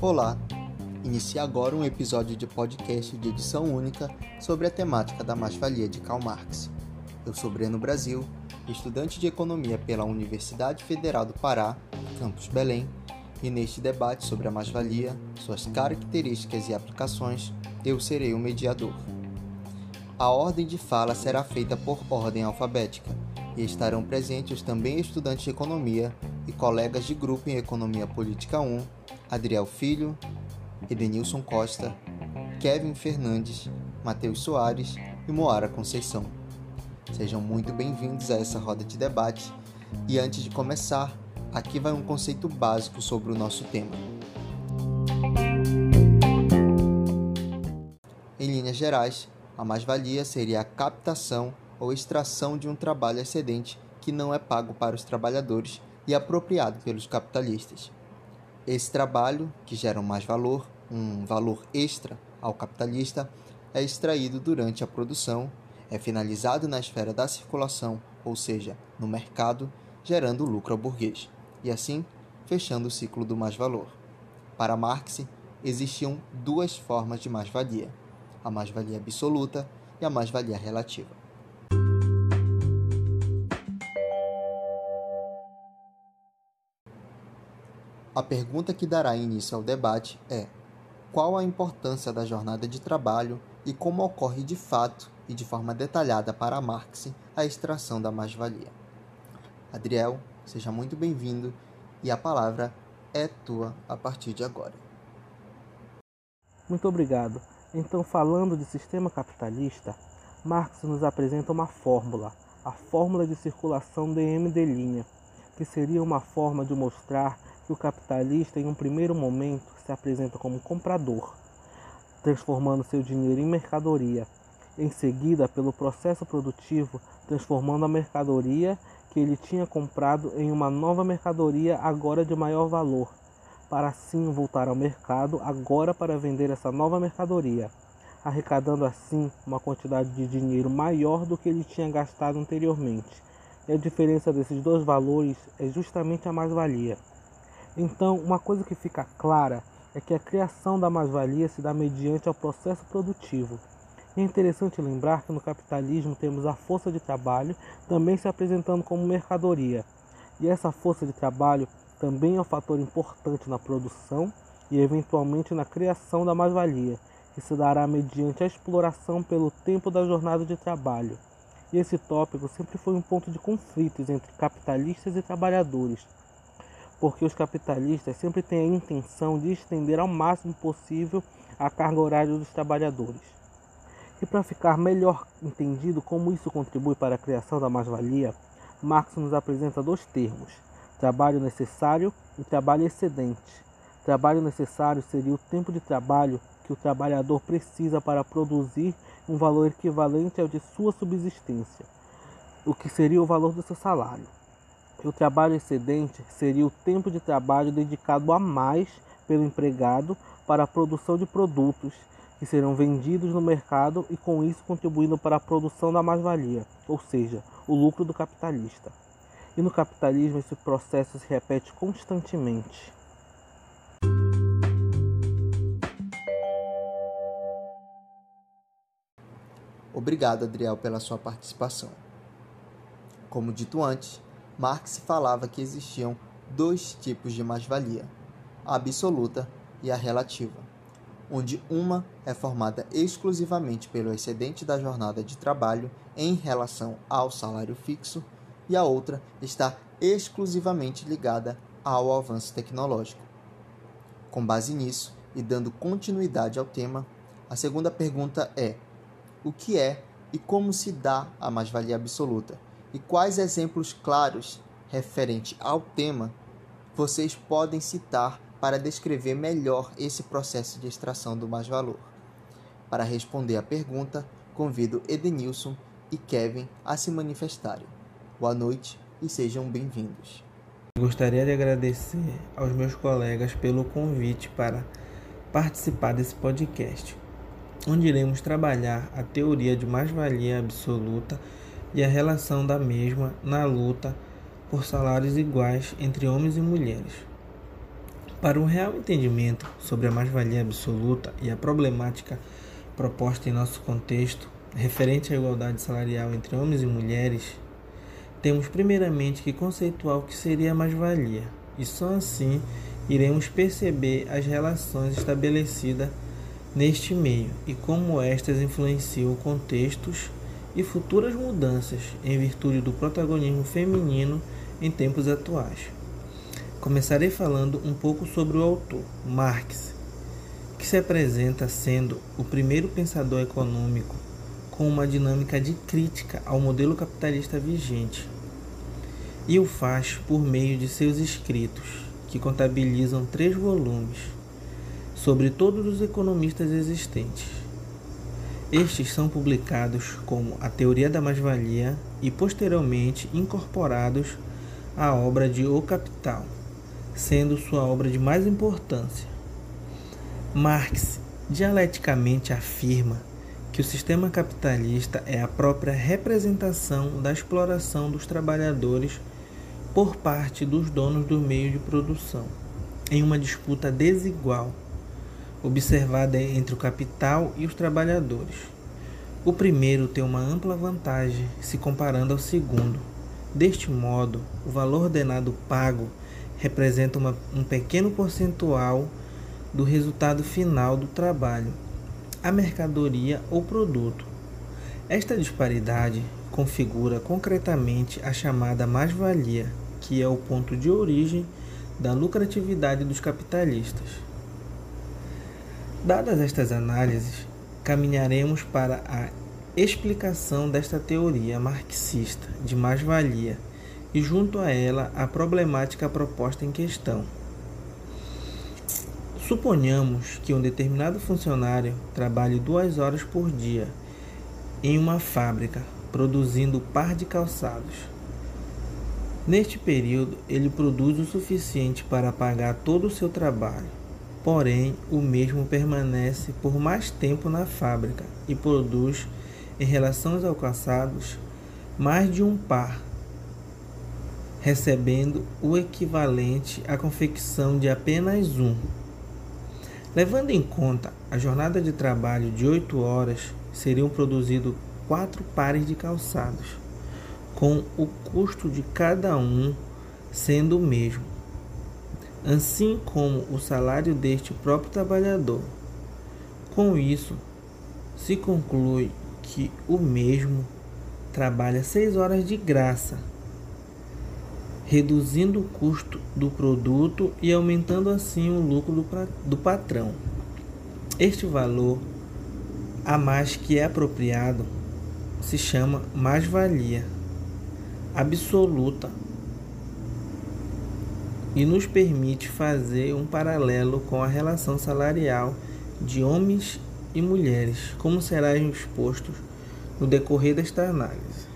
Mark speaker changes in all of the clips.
Speaker 1: Olá! Inicia agora um episódio de podcast de edição única sobre a temática da mais-valia de Karl Marx. Eu sou Breno Brasil, estudante de economia pela Universidade Federal do Pará, campus Belém, e neste debate sobre a mais-valia, suas características e aplicações, eu serei o mediador. A ordem de fala será feita por ordem alfabética e estarão presentes também estudantes de economia e colegas de grupo em Economia Política 1, Adriel Filho, Edenilson Costa, Kevin Fernandes, Matheus Soares e Moara Conceição. Sejam muito bem-vindos a essa roda de debate e antes de começar, aqui vai um conceito básico sobre o nosso tema. Em linhas gerais, a mais-valia seria a captação ou extração de um trabalho excedente que não é pago para os trabalhadores e apropriado pelos capitalistas. Esse trabalho, que gera mais valor, um valor extra ao capitalista, é extraído durante a produção, é finalizado na esfera da circulação, ou seja, no mercado, gerando lucro ao burguês, e assim fechando o ciclo do mais-valor. Para Marx, existiam duas formas de mais-valia: a mais-valia absoluta e a mais-valia relativa. A pergunta que dará início ao debate é: qual a importância da jornada de trabalho e como ocorre de fato e de forma detalhada para Marx a extração da mais-valia? Adriel, seja muito bem-vindo e a palavra é tua a partir de agora.
Speaker 2: Muito obrigado. Então, falando de sistema capitalista, Marx nos apresenta uma fórmula, a fórmula de circulação dm', que seria uma forma de mostrar que o capitalista, em um primeiro momento, se apresenta como comprador, transformando seu dinheiro em mercadoria. Em seguida, pelo processo produtivo, transformando a mercadoria que ele tinha comprado em uma nova mercadoria agora de maior valor, para assim voltar ao mercado agora para vender essa nova mercadoria, arrecadando assim uma quantidade de dinheiro maior do que ele tinha gastado anteriormente. E a diferença desses dois valores é justamente a mais-valia. Então, uma coisa que fica clara é que a criação da mais-valia se dá mediante ao processo produtivo. É interessante lembrar que no capitalismo temos a força de trabalho também se apresentando como mercadoria. E essa força de trabalho também é um fator importante na produção e eventualmente na criação da mais-valia, que se dará mediante a exploração pelo tempo da jornada de trabalho. E esse tópico sempre foi um ponto de conflitos entre capitalistas e trabalhadores porque os capitalistas sempre têm a intenção de estender ao máximo possível a carga horária dos trabalhadores. E para ficar melhor entendido como isso contribui para a criação da mais-valia, Marx nos apresenta dois termos: trabalho necessário e trabalho excedente. Trabalho necessário seria o tempo de trabalho que o trabalhador precisa para produzir um valor equivalente ao de sua subsistência, o que seria o valor do seu salário. O trabalho excedente seria o tempo de trabalho dedicado a mais pelo empregado para a produção de produtos que serão vendidos no mercado e com isso contribuindo para a produção da mais-valia, ou seja, o lucro do capitalista. E no capitalismo esse processo se repete constantemente.
Speaker 1: Obrigado, Adriel, pela sua participação. Como dito antes, Marx falava que existiam dois tipos de mais-valia, a absoluta e a relativa, onde uma é formada exclusivamente pelo excedente da jornada de trabalho em relação ao salário fixo e a outra está exclusivamente ligada ao avanço tecnológico. Com base nisso e dando continuidade ao tema, a segunda pergunta é: o que é e como se dá a mais-valia absoluta? E quais exemplos claros referente ao tema vocês podem citar para descrever melhor esse processo de extração do mais-valor? Para responder à pergunta, convido Edenilson e Kevin a se manifestarem. Boa noite e sejam bem-vindos.
Speaker 3: Gostaria de agradecer aos meus colegas pelo convite para participar desse podcast, onde iremos trabalhar a teoria de mais-valia absoluta e a relação da mesma na luta por salários iguais entre homens e mulheres. Para um real entendimento sobre a mais-valia absoluta e a problemática proposta em nosso contexto, referente à igualdade salarial entre homens e mulheres, temos primeiramente que conceituar o que seria a mais-valia, e só assim iremos perceber as relações estabelecidas neste meio e como estas influenciam contextos e futuras mudanças em virtude do protagonismo feminino em tempos atuais. Começarei falando um pouco sobre o autor, Marx, que se apresenta sendo o primeiro pensador econômico com uma dinâmica de crítica ao modelo capitalista vigente, e o faz por meio de seus escritos, que contabilizam três volumes sobre todos os economistas existentes. Estes são publicados como A Teoria da Mais-Valia e posteriormente incorporados à obra de O Capital, sendo sua obra de mais importância. Marx dialeticamente afirma que o sistema capitalista é a própria representação da exploração dos trabalhadores por parte dos donos do meio de produção, em uma disputa desigual, observada entre o capital e os trabalhadores. O primeiro tem uma ampla vantagem se comparando ao segundo. Deste modo, o valor ordenado pago representa uma, um pequeno percentual do resultado final do trabalho, a mercadoria ou produto. Esta disparidade configura concretamente a chamada mais-valia, que é o ponto de origem da lucratividade dos capitalistas. Dadas estas análises, caminharemos para a explicação desta teoria marxista de mais-valia e, junto a ela, a problemática proposta em questão. Suponhamos que um determinado funcionário trabalhe duas horas por dia em uma fábrica produzindo par de calçados. Neste período, ele produz o suficiente para pagar todo o seu trabalho. Porém, o mesmo permanece por mais tempo na fábrica e produz, em relação aos calçados, mais de um par, recebendo o equivalente à confecção de apenas um. Levando em conta a jornada de trabalho de 8 horas, seriam produzidos quatro pares de calçados, com o custo de cada um sendo o mesmo, assim como o salário deste próprio trabalhador. Com isso, se conclui que o mesmo trabalha seis horas de graça, reduzindo o custo do produto e aumentando assim o lucro do, patrão. Este valor a mais que é apropriado se chama mais-valia absoluta e nos permite fazer um paralelo com a relação salarial de homens e mulheres, como será exposto no decorrer desta análise.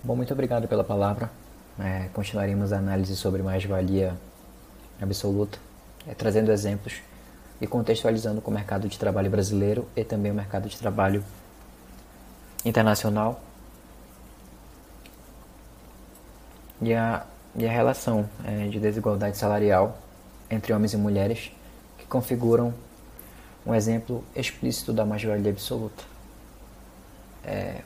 Speaker 4: Bom, muito obrigado pela palavra. É, continuaremos a análise sobre mais-valia absoluta, é, trazendo exemplos e contextualizando com o mercado de trabalho brasileiro e também o mercado de trabalho internacional e a, e a relação é, de desigualdade salarial entre homens e mulheres que configuram um exemplo explícito da mais-valia absoluta. É,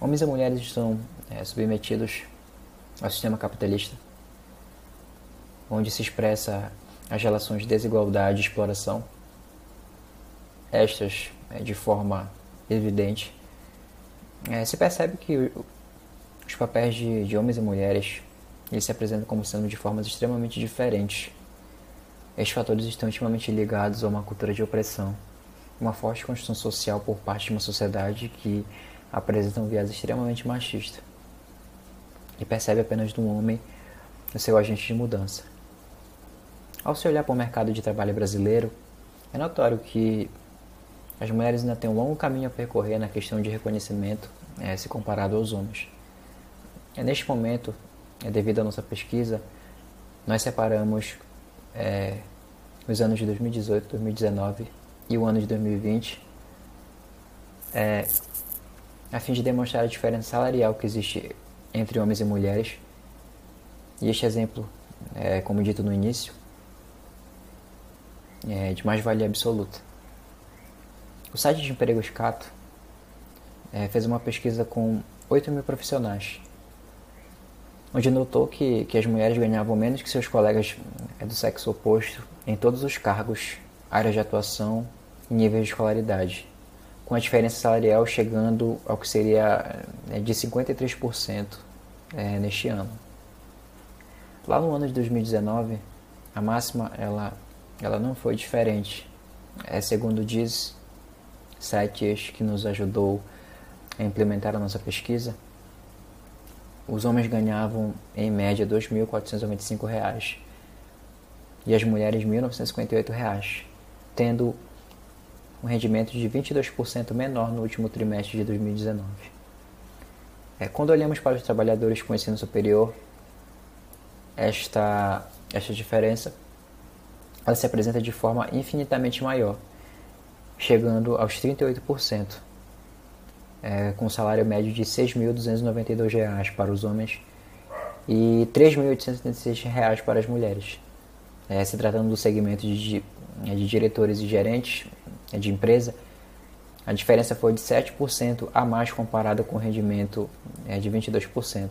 Speaker 4: homens e mulheres estão é, submetidos ao sistema capitalista, onde se expressa as relações de desigualdade e exploração, estas é, de forma evidente. É, se percebe que os papéis de, de homens e mulheres eles se apresentam como sendo de formas extremamente diferentes. Estes fatores estão intimamente ligados a uma cultura de opressão, uma forte construção social por parte de uma sociedade que apresenta um viés extremamente machista e percebe apenas do homem o seu agente de mudança. Ao se olhar para o mercado de trabalho brasileiro, é notório que as mulheres ainda têm um longo caminho a percorrer na questão de reconhecimento é, se comparado aos homens. É, neste momento, devido à nossa pesquisa, nós separamos é, os anos de 2018, 2019 e o ano de 2020 é, a fim de demonstrar a diferença salarial que existe entre homens e mulheres. E este exemplo, é, como dito no início, é de mais-valia absoluta. O site de empregos Cato é, fez uma pesquisa com 8 mil profissionais, onde notou que, que as mulheres ganhavam menos que seus colegas é, do sexo oposto em todos os cargos, áreas de atuação e níveis de escolaridade, com a diferença salarial chegando ao que seria é, de 53% é, neste ano. Lá no ano de 2019, a máxima ela, ela não foi diferente. É, segundo diz site que nos ajudou a implementar a nossa pesquisa, os homens ganhavam em média R$ 2.495 e as mulheres R$ 1.958, tendo um rendimento de 22% menor no último trimestre de 2019. É, quando olhamos para os trabalhadores com ensino superior, esta, esta diferença ela se apresenta de forma infinitamente maior, chegando aos 38%, é, com salário médio de R$ 6.292 para os homens e R$ 3.876 para as mulheres. É, se tratando do segmento de, de diretores e gerentes é, de empresa, a diferença foi de 7% a mais comparada com o rendimento é, de 22%,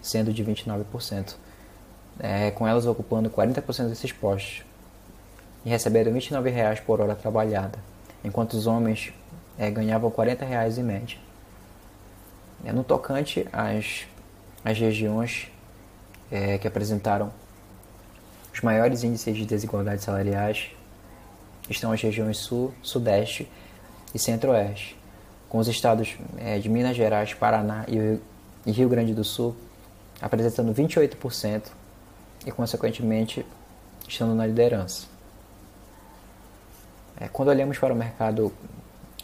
Speaker 4: sendo de 29%, é, com elas ocupando 40% desses postos e recebendo R$ 29,00 por hora trabalhada, enquanto os homens é, ganhavam R$ 40,00 em média. É, no tocante às, às regiões é, que apresentaram os maiores índices de desigualdade salariais estão as regiões Sul, Sudeste e Centro-Oeste, com os estados é, de Minas Gerais, Paraná e, e Rio Grande do Sul apresentando 28% e, consequentemente, estando na liderança. É, quando olhamos para o mercado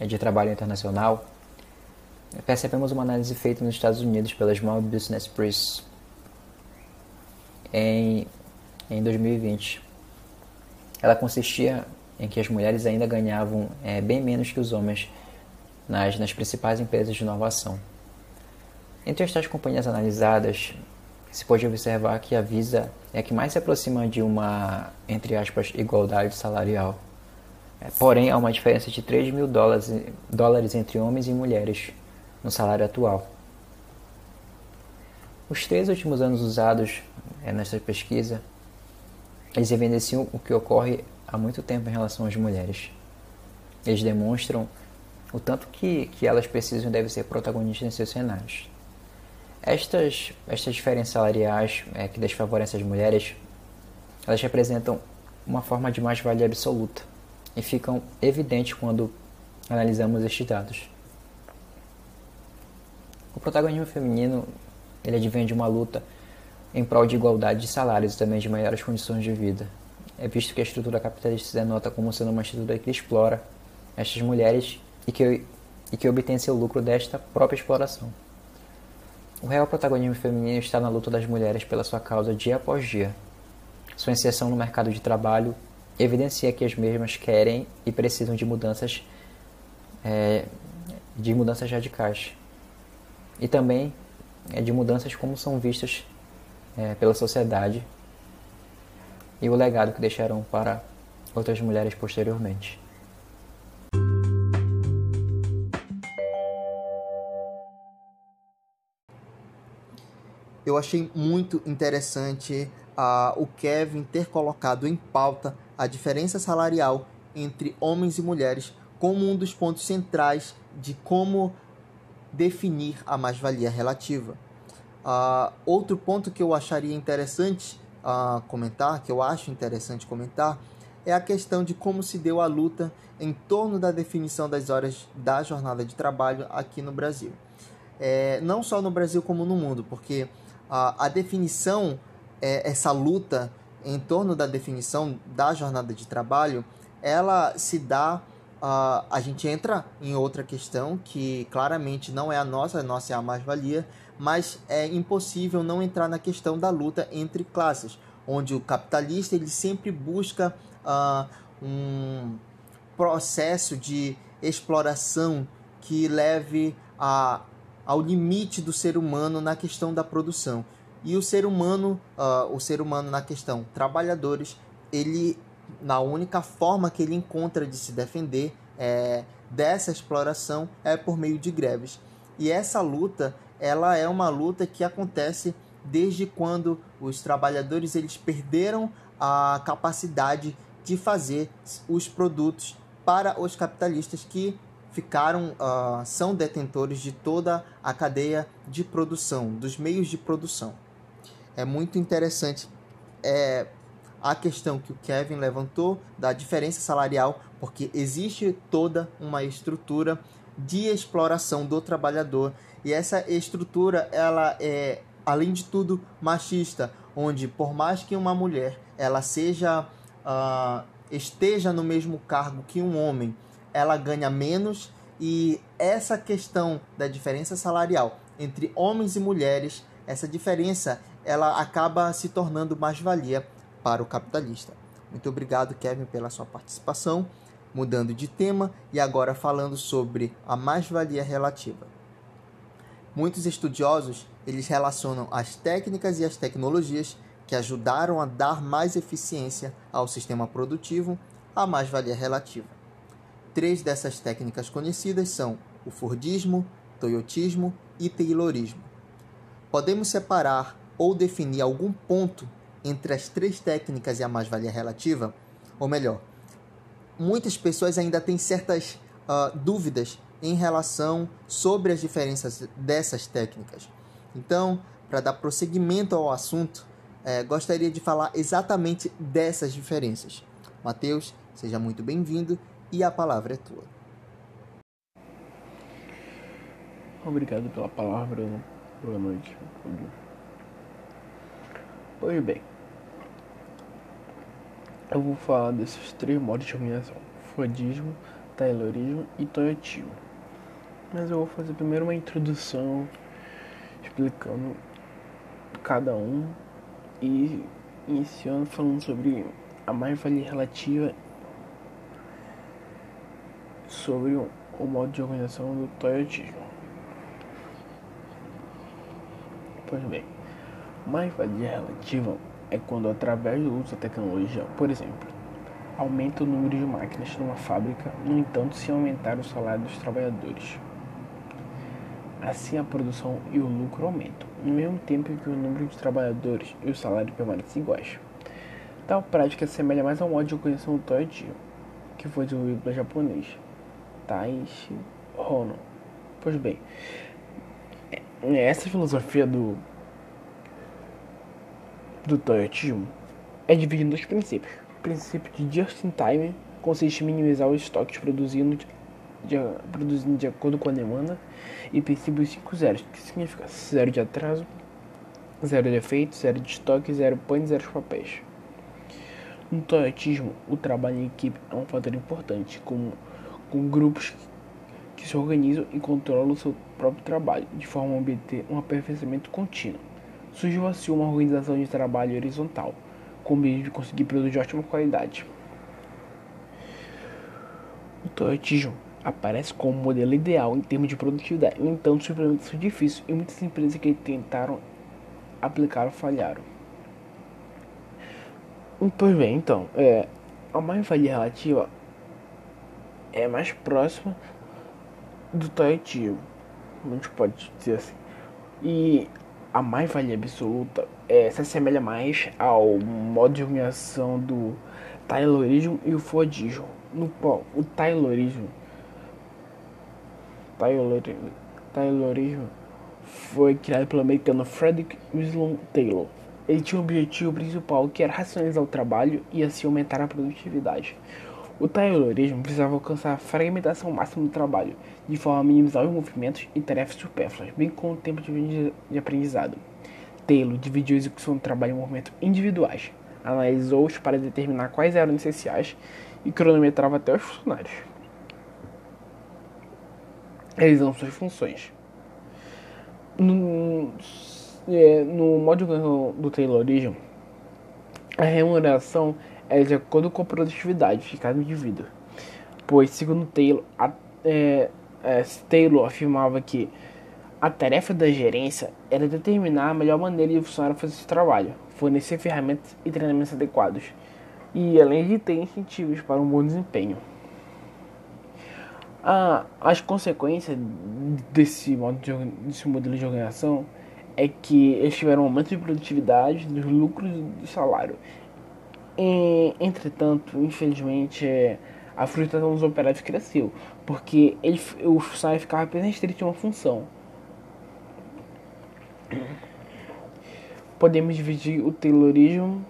Speaker 4: de trabalho internacional, percebemos uma análise feita nos Estados Unidos pela Small Business Press em, em 2020. Ela consistia em que as mulheres ainda ganhavam é, bem menos que os homens nas, nas principais empresas de inovação. Entre estas companhias analisadas, se pode observar que a Visa é a que mais se aproxima de uma, entre aspas, igualdade salarial. É, porém, há uma diferença de 3 mil dólares, dólares entre homens e mulheres no salário atual. Os três últimos anos usados é, nesta pesquisa, eles evidenciam o que ocorre há muito tempo em relação às mulheres. Eles demonstram o tanto que, que elas precisam e devem ser protagonistas em seus cenários. Estas, estas diferenças salariais é, que desfavorecem as mulheres, elas representam uma forma de mais-valia absoluta e ficam evidentes quando analisamos estes dados. O protagonismo feminino ele advém de uma luta em prol de igualdade de salários e também de melhores condições de vida é visto que a estrutura capitalista se denota como sendo uma estrutura que explora estas mulheres e que, e que obtém seu lucro desta própria exploração. O real protagonismo feminino está na luta das mulheres pela sua causa dia após dia. Sua inserção no mercado de trabalho evidencia que as mesmas querem e precisam de mudanças é, de mudanças radicais e também é, de mudanças como são vistas é, pela sociedade e o legado que deixarão para outras mulheres posteriormente.
Speaker 1: Eu achei muito interessante uh, o Kevin ter colocado em pauta a diferença salarial entre homens e mulheres como um dos pontos centrais de como definir a mais-valia relativa. Uh, outro ponto que eu acharia interessante uh, comentar, que eu acho interessante comentar, é a questão de como se deu a luta em torno da definição das horas da jornada de trabalho aqui no Brasil. É, não só no Brasil como no mundo, porque a, a definição, é, essa luta em torno da definição da jornada de trabalho, ela se dá. Uh, a gente entra em outra questão que claramente não é a nossa, a nossa é a mais-valia, mas é impossível não entrar na questão da luta entre classes, onde o capitalista ele sempre busca uh, um processo de exploração que leve a, ao limite do ser humano na questão da produção. E o ser humano, uh, o ser humano na questão trabalhadores, ele na única forma que ele encontra de se defender é, dessa exploração é por meio de greves. E essa luta, ela é uma luta que acontece desde quando os trabalhadores eles perderam a capacidade de fazer os produtos para os capitalistas que ficaram uh, são detentores de toda a cadeia de produção, dos meios de produção. É muito interessante é, a questão que o Kevin levantou da diferença salarial, porque existe toda uma estrutura de exploração do trabalhador. E essa estrutura ela é além de tudo machista, onde por mais que uma mulher ela seja uh, esteja no mesmo cargo que um homem, ela ganha menos. E essa questão da diferença salarial entre homens e mulheres, essa diferença ela acaba se tornando mais valia para o capitalista. Muito obrigado, Kevin, pela sua participação. Mudando de tema e agora falando sobre a mais-valia relativa. Muitos estudiosos eles relacionam as técnicas e as tecnologias que ajudaram a dar mais eficiência ao sistema produtivo à mais-valia relativa. Três dessas técnicas conhecidas são o Fordismo, Toyotismo e Taylorismo. Podemos separar ou definir algum ponto entre as três técnicas e a mais-valia relativa? Ou melhor, muitas pessoas ainda têm certas uh, dúvidas em relação sobre as diferenças dessas técnicas. Então, para dar prosseguimento ao assunto, eh, gostaria de falar exatamente dessas diferenças. Mateus, seja muito bem-vindo e a palavra é tua.
Speaker 5: Obrigado pela palavra, boa noite. Pois bem, eu vou falar desses três modos de organização: Fordismo, Taylorismo e Toyotismo. Mas eu vou fazer primeiro uma introdução explicando cada um e iniciando falando sobre a mais-valia relativa sobre o, modo de organização do Toyotismo. Pois bem, mais-valia relativa é quando, através do uso da tecnologia, por exemplo, aumenta o número de máquinas numa fábrica, no entanto, se aumentar o salário dos trabalhadores. Assim, a produção e o lucro aumentam, no mesmo tempo que o número de trabalhadores e o salário permanecem iguais. Tal prática assemelha mais ao modo de organização do Toyota, que foi desenvolvido pelo japonês Taishi Hono. Pois bem, essa filosofia do do Toyotismo é dividida em dois princípios. O princípio de just in time consiste em minimizar os estoques produzindo de, produzindo de acordo com a demanda e princípio 5 zeros, que significa zero de atraso, zero de efeito, zero de estoque, zero pães, zero papéis. No toyotismo, o trabalho em equipe é um fator importante, com, com grupos que se organizam e controlam o seu próprio trabalho, de forma a obter um aperfeiçoamento contínuo. Surgiu assim uma organização de trabalho horizontal, com o objetivo de conseguir produtos de ótima qualidade. O toyotismo aparece como o modelo ideal em termos de produtividade. No entanto, os implementos são difíceis e muitas empresas que tentaram aplicar falharam. Pois bem, então, é, a mais-valia relativa é mais próxima do toyotismo, a gente pode dizer assim. E a mais-valia absoluta é, se assemelha mais ao modo de organização do Taylorismo e o Fordismo. No qual o Taylorismo Taylorismo foi criado pelo americano Frederick Winslow Taylor. Ele tinha um objetivo principal que era racionalizar o trabalho e assim aumentar a produtividade. O Taylorismo precisava alcançar a fragmentação máxima do trabalho, de forma a minimizar os movimentos e tarefas supérfluas, bem como o tempo de aprendizado. Taylor dividiu a execução do trabalho em movimentos individuais, analisou-os para determinar quais eram essenciais e cronometrava até os funcionários realizando suas funções. No, é, no modo do Taylorismo, a remuneração é de acordo com a produtividade de cada indivíduo, pois, segundo Taylor, a, é, é, Taylor afirmava que a tarefa da gerência era determinar a melhor maneira de o funcionário fazer seu trabalho, fornecer ferramentas e treinamentos adequados, e além de ter incentivos para um bom desempenho. Ah, as consequências desse, modo de, desse modelo de organização é que eles tiveram um aumento de produtividade, dos lucros e do salário. E, entretanto, infelizmente, é, a frustração dos operários cresceu, porque ele, o funcionário ficava apenas restrito a uma função. Podemos dividir o Taylorismo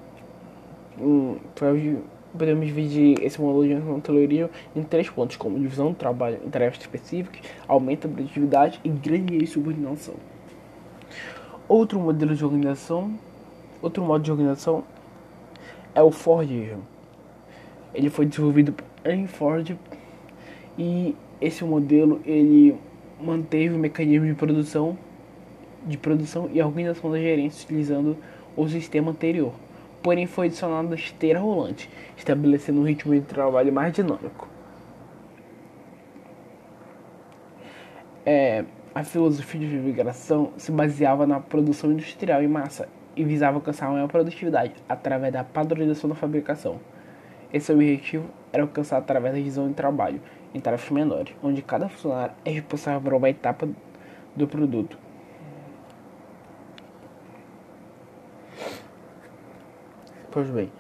Speaker 5: podemos dividir esse modelo de Taylorismo em três pontos, como divisão do trabalho em tarefas específicas, aumento da produtividade e grande subordinação. Outro modelo de organização, outro modo de organização é o Fordismo. Ele foi desenvolvido Henry Ford e esse modelo ele manteve o mecanismo de produção de produção e organização da gerência utilizando o sistema anterior. Porém, foi adicionado a esteira rolante, estabelecendo um ritmo de trabalho mais dinâmico. É, a filosofia de migração se baseava na produção industrial em massa e visava alcançar maior produtividade através da padronização da fabricação. Esse objetivo era alcançado através da divisão de trabalho em tarefas menores, onde cada funcionário é responsável por uma etapa do produto Pois bem,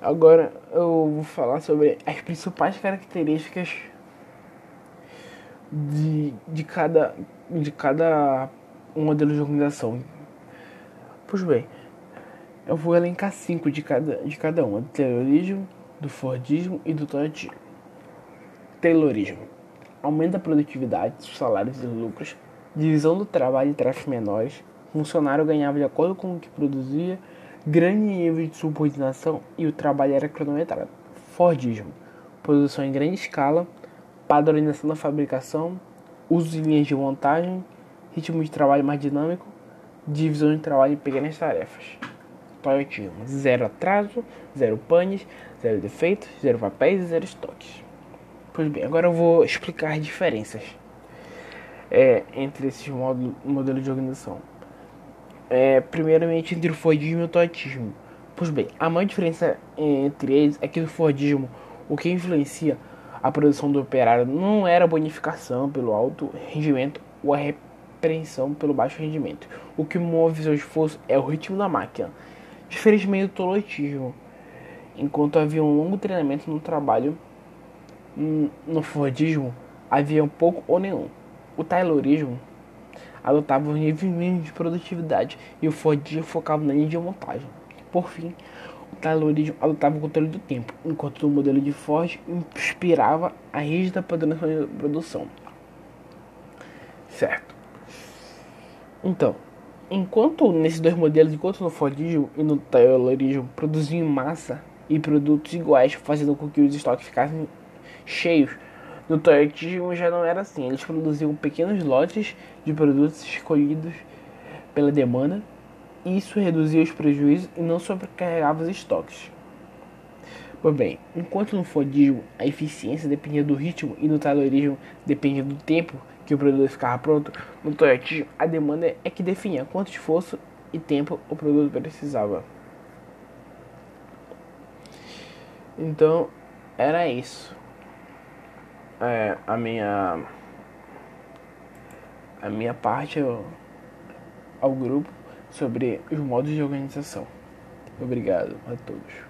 Speaker 5: agora eu vou falar sobre as principais características de, de, cada, de cada modelo de organização. Pois bem, eu vou elencar cinco de cada, de cada uma: do Taylorismo, do Fordismo e do Toyotismo. Taylorismo aumenta a produtividade, os salários e lucros, divisão do trabalho em tarefas menores, funcionário ganhava de acordo com o que produzia grande nível de subordinação e o trabalho era cronometrado. Fordismo, produção em grande escala, padronização da fabricação, uso de linhas de montagem, ritmo de trabalho mais dinâmico, divisão de trabalho em pequenas tarefas. Toyotismo, zero atraso, zero panes, zero defeitos, zero papéis e zero estoques. Pois bem, agora eu vou explicar as diferenças é, entre esses modelos de organização é, primeiramente entre o Fordismo e o Toyotismo. Pois bem, a maior diferença entre eles é que no Fordismo, o que influencia a produção do operário não era a bonificação pelo alto rendimento ou a repreensão pelo baixo rendimento. O que move seu esforço é o ritmo da máquina. Diferentemente do Toyotismo, enquanto havia um longo treinamento no trabalho, no Fordismo havia um pouco ou nenhum. O Taylorismo adotava um nível mínimo de produtividade e o Fordismo focava na linha de montagem. Por fim, o Taylorismo adotava o controle do tempo, enquanto o modelo de Ford inspirava a rígida padronização de produção. Certo. Então, enquanto nesses dois modelos, enquanto no Fordismo e no Taylorismo produziam massa e produtos iguais, fazendo com que os estoques ficassem cheios, no Toyotismo já não era assim, eles produziam pequenos lotes de produtos escolhidos pela demanda, e isso reduzia os prejuízos e não sobrecarregava os estoques. Pois bem, enquanto no Fordismo a eficiência dependia do ritmo e no Taylorismo dependia do tempo que o produto ficava pronto, no Toyotismo a demanda é que definia quanto esforço e tempo o produto precisava. Então, era isso é, a minha a minha parte ao, ao grupo sobre os modos de organização. Obrigado a todos.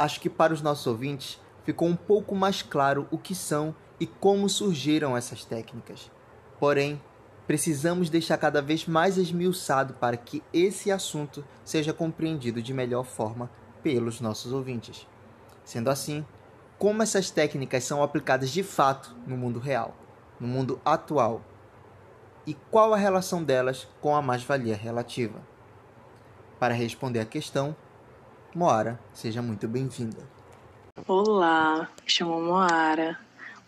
Speaker 1: Acho que para os nossos ouvintes ficou um pouco mais claro o que são e como surgiram essas técnicas. Porém, precisamos deixar cada vez mais esmiuçado para que esse assunto seja compreendido de melhor forma pelos nossos ouvintes. Sendo assim, como essas técnicas são aplicadas de fato no mundo real, no mundo atual, e qual a relação delas com a mais-valia relativa? Para responder a questão, Moara, seja muito bem-vinda.
Speaker 6: Olá, me chamo Moara.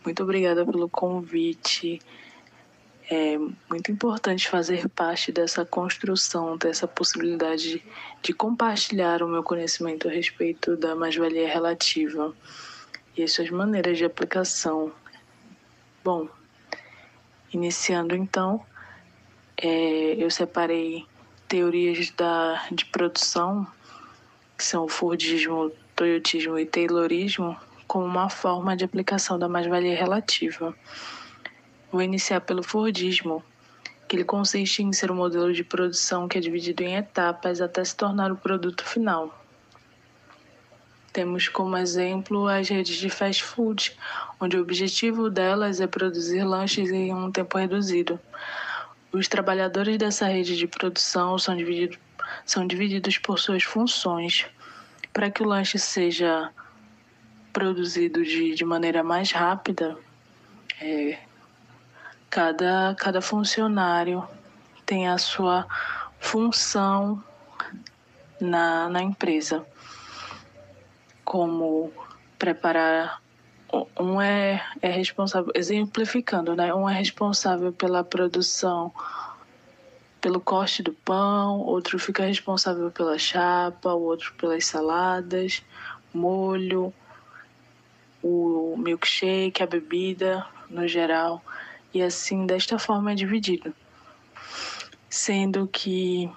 Speaker 6: Muito obrigada pelo convite é muito importante fazer parte dessa construção, dessa possibilidade de, compartilhar o meu conhecimento a respeito da mais-valia relativa e as suas maneiras de aplicação. Bom, iniciando então, é, eu separei teorias da, de produção, são o Fordismo, Toyotismo e Taylorismo, como uma forma de aplicação da mais-valia relativa. Vou iniciar pelo Fordismo, que ele consiste em ser um modelo de produção que é dividido em etapas até se tornar o produto final. Temos como exemplo as redes de fast food, onde o objetivo delas é produzir lanches em um tempo reduzido. Os trabalhadores dessa rede de produção são divididos, são divididos por suas funções. Para que o lanche seja produzido de, de maneira mais rápida, é, cada, cada funcionário tem a sua função na, na empresa, como preparar. Um é, é responsável, exemplificando, né? Um é responsável pela produção, pelo corte do pão, outro fica responsável pela chapa, o outro pelas saladas, molho, o milkshake, a bebida no geral, e assim desta forma é dividido. Sendo que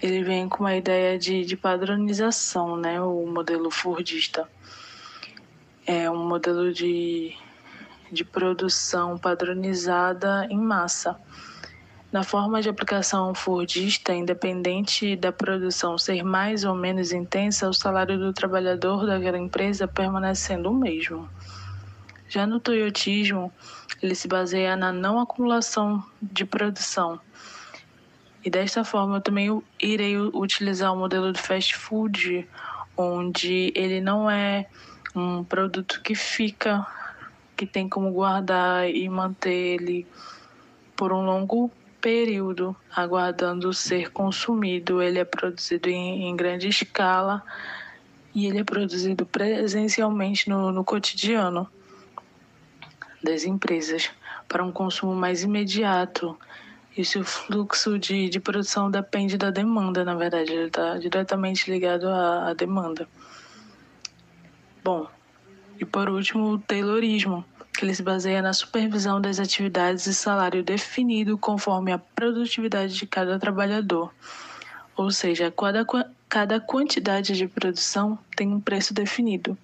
Speaker 6: ele vem com uma ideia de, de padronização, né? O modelo Fordista. É um modelo de, de produção padronizada em massa na forma de aplicação Fordista, independente da produção ser mais ou menos intensa, o salário do trabalhador daquela empresa permanecendo o mesmo. Já no Toyotismo, ele se baseia na não acumulação de produção. E desta forma, eu também irei utilizar o modelo de fast food, onde ele não é um produto que fica, que tem como guardar e manter ele por um longo período aguardando ser consumido. Ele é produzido em, em grande escala e ele é produzido presencialmente no, no cotidiano das empresas para um consumo mais imediato. Esse fluxo de, de produção depende da demanda, na verdade, ele está diretamente ligado à, à demanda. Bom, e por último, o Taylorismo que ele se baseia na supervisão das atividades e salário definido conforme a produtividade de cada trabalhador. Ou seja, cada, cada quantidade de produção tem um preço definido.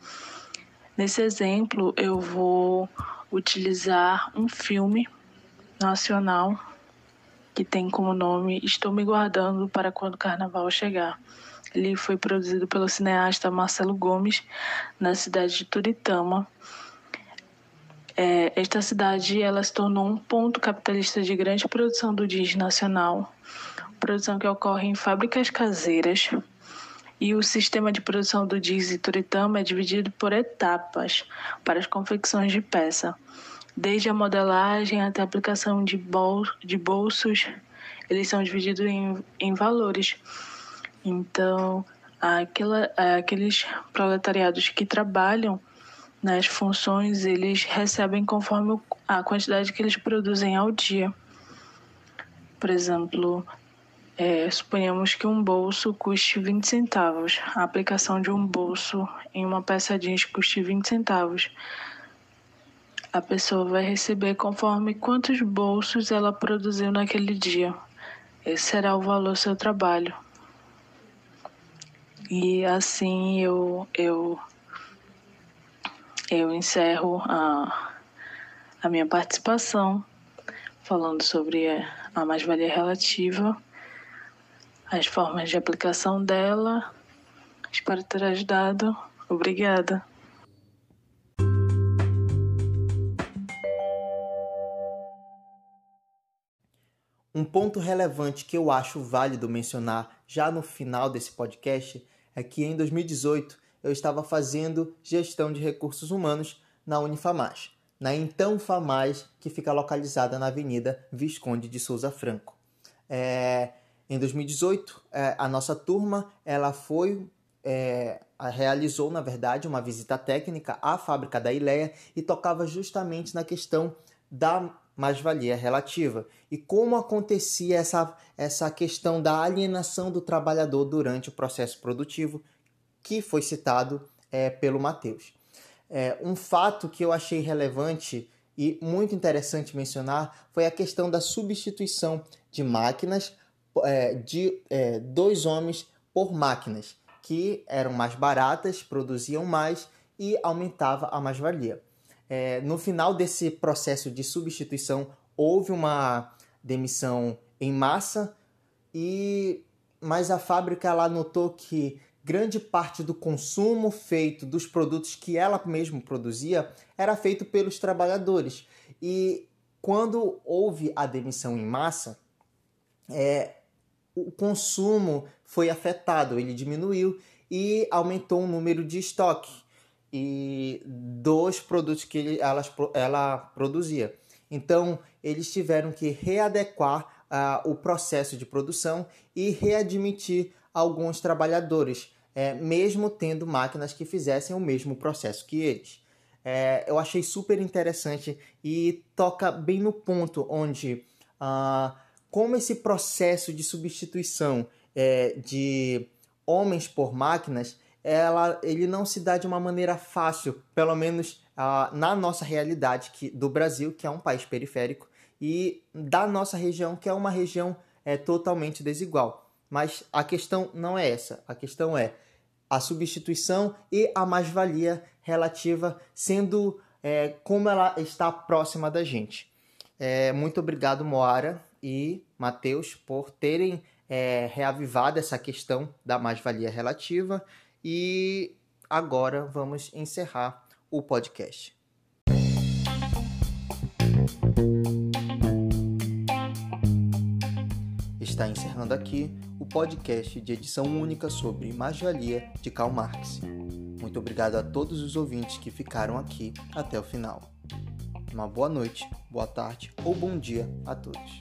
Speaker 6: Nesse exemplo, eu vou utilizar um filme nacional que tem como nome Estou Me Guardando para Quando o Carnaval Chegar. Ele foi produzido pelo cineasta Marcelo Gomes na cidade de Turitama é, esta cidade ela se tornou um ponto capitalista de grande produção do jeans nacional, produção que ocorre em fábricas caseiras. E o sistema de produção do jeans em Turitama é dividido por etapas para as confecções de peça, desde a modelagem até a aplicação de, bol de bolsos. Eles são divididos em, em valores. Então, aquela, aqueles proletariados que trabalham nas funções eles recebem conforme a quantidade que eles produzem ao dia. Por exemplo, é, suponhamos que um bolso custe 20 centavos. A aplicação de um bolso em uma peça jeans custe 20 centavos. A pessoa vai receber conforme quantos bolsos ela produziu naquele dia. Esse será o valor do seu trabalho. E assim eu, eu eu encerro a, a minha participação falando sobre a mais-valia relativa, as formas de aplicação dela. Espero ter ajudado. Obrigada.
Speaker 1: Um ponto relevante que eu acho válido mencionar já no final desse podcast é que em 2018 eu estava fazendo gestão de recursos humanos na Unifamaz, na então FAMAS, que fica localizada na Avenida Visconde de Souza Franco. É, em 2018, é, a nossa turma ela foi é, realizou, na verdade, uma visita técnica à fábrica da Ileia e tocava justamente na questão da mais-valia relativa e como acontecia essa, essa questão da alienação do trabalhador durante o processo produtivo, que foi citado é, pelo Mateus. É, um fato que eu achei relevante e muito interessante mencionar foi a questão da substituição de máquinas é, de é, dois homens por máquinas que eram mais baratas, produziam mais e aumentava a mais-valia. É, no final desse processo de substituição, houve uma demissão em massa, e mas a fábrica ela notou que grande parte do consumo feito dos produtos que ela mesma produzia era feito pelos trabalhadores. E quando houve a demissão em massa, é, o consumo foi afetado, ele diminuiu e aumentou o número de estoque e dos produtos que ele, ela, ela produzia. Então, eles tiveram que readequar uh, o processo de produção e readmitir alguns trabalhadores, é, mesmo tendo máquinas que fizessem o mesmo processo que eles. É, eu achei super interessante e toca bem no ponto onde uh, como esse processo de substituição é, de homens por máquinas, ela, ele não se dá de uma maneira fácil, pelo menos uh, na nossa realidade que, do Brasil, que é um país periférico, e da nossa região, que é uma região é, totalmente desigual. Mas a questão não é essa. A questão é a substituição e a mais-valia relativa, sendo é, como ela está próxima da gente. É, muito obrigado, Moara e Mateus, por terem é, reavivado essa questão da mais-valia relativa. E agora vamos encerrar o podcast. Está encerrando aqui o podcast de edição única sobre mais-valia de Karl Marx. Muito obrigado a todos os ouvintes que ficaram aqui até o final. Uma boa noite, boa tarde ou bom dia a todos.